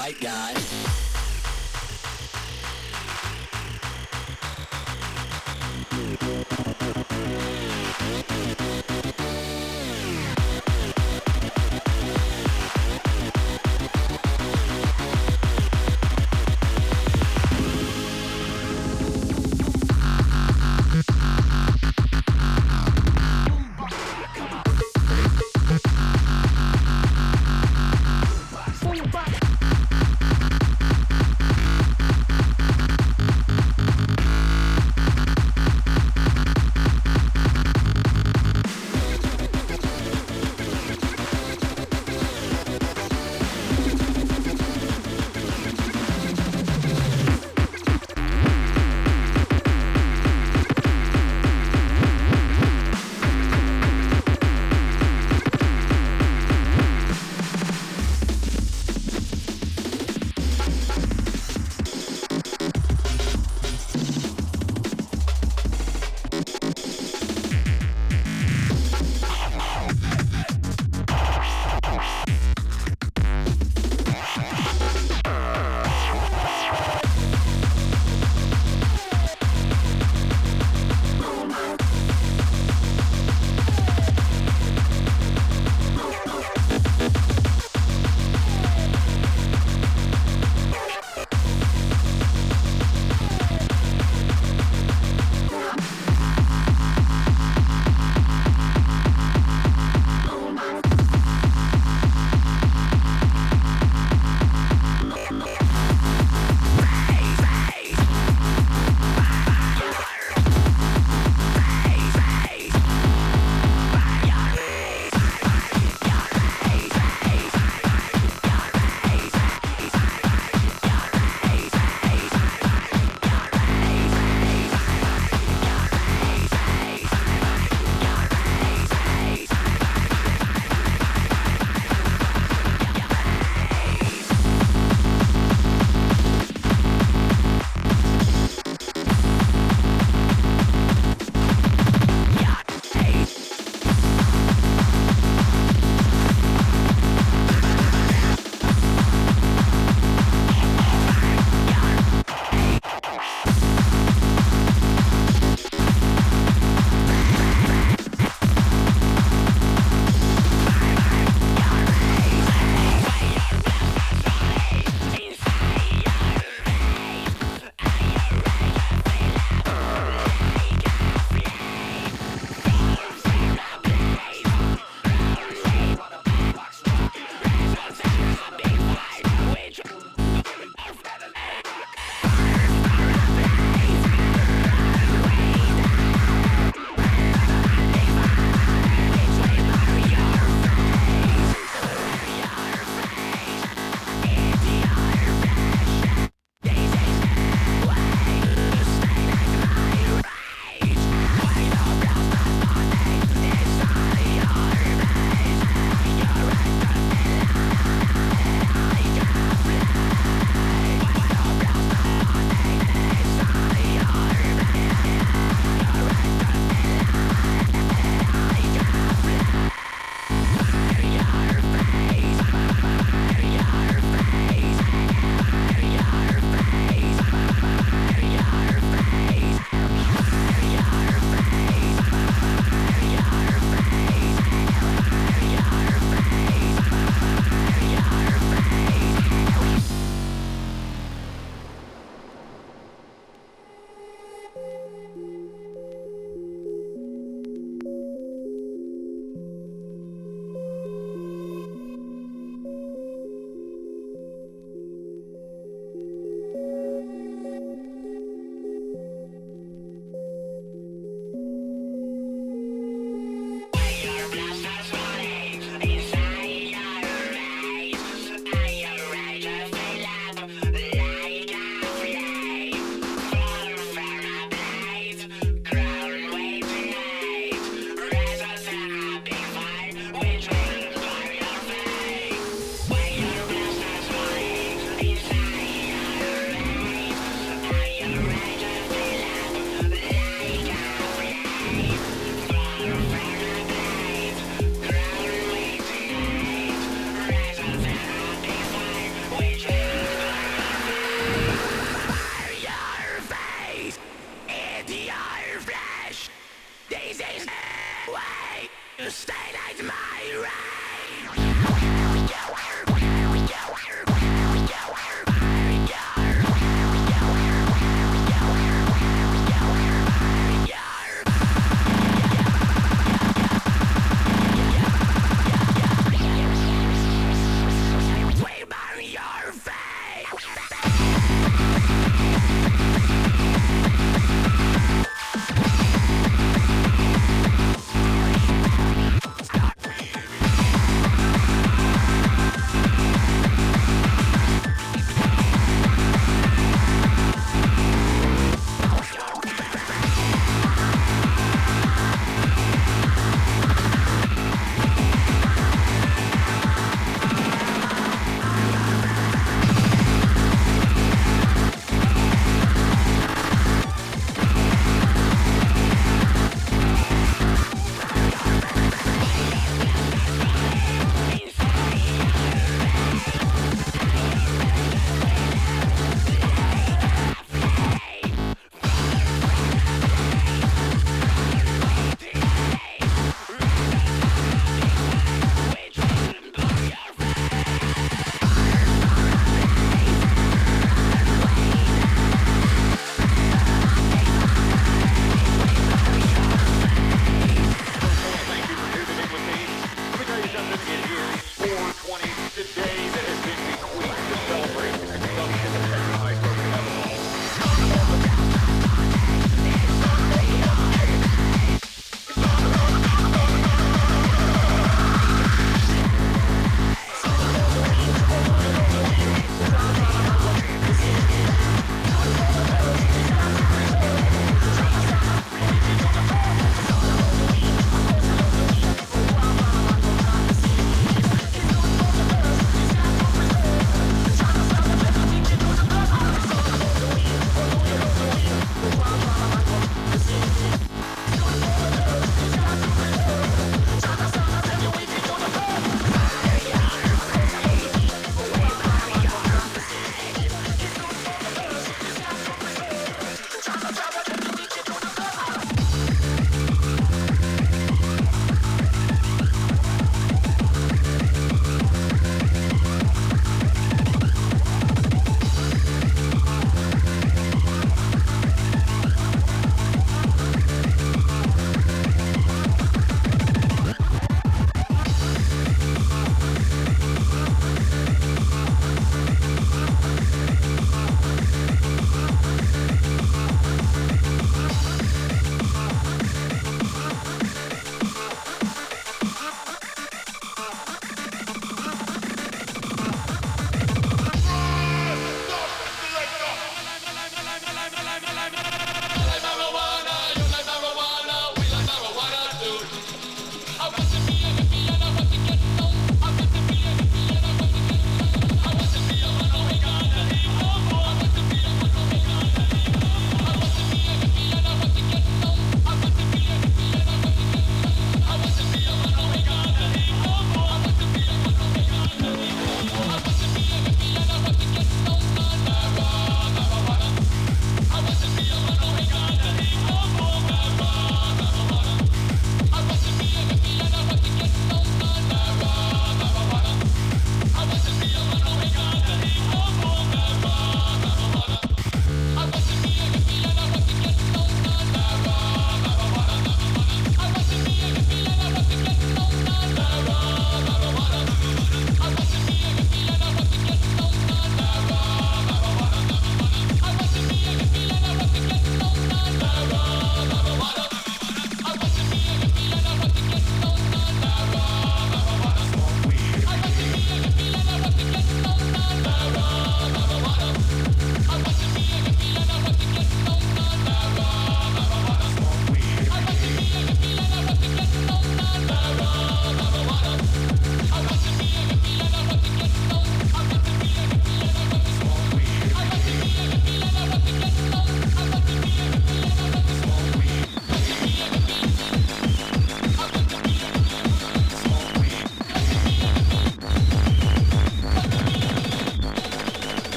white guy.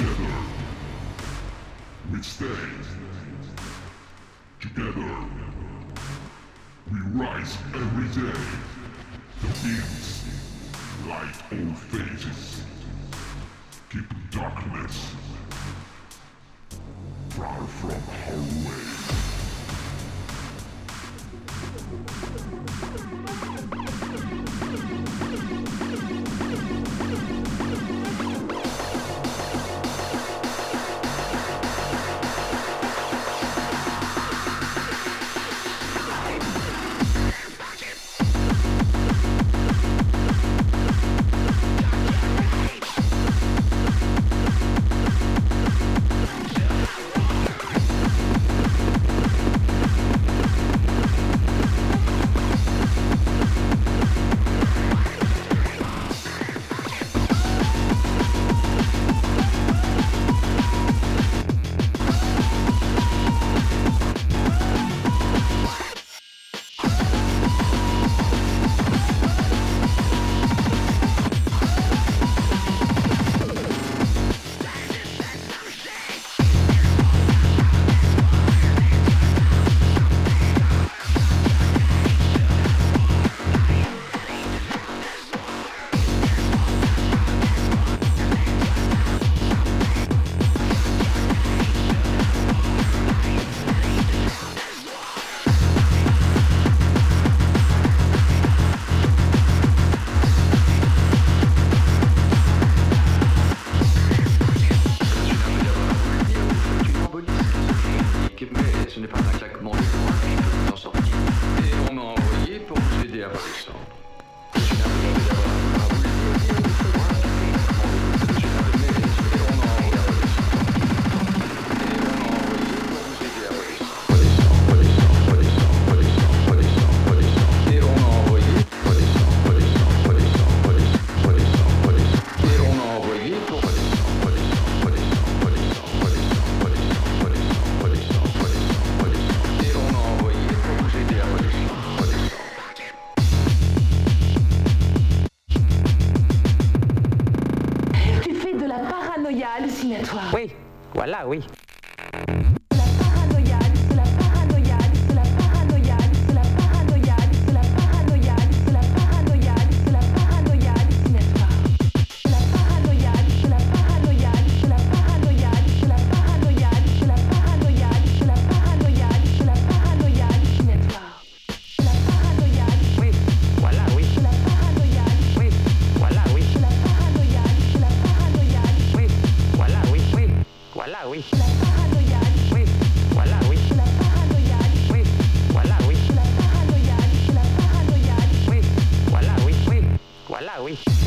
together. We stay together. We rise every day. The beams light all faces. Keep darkness far from our way. Ah, Malawi. way.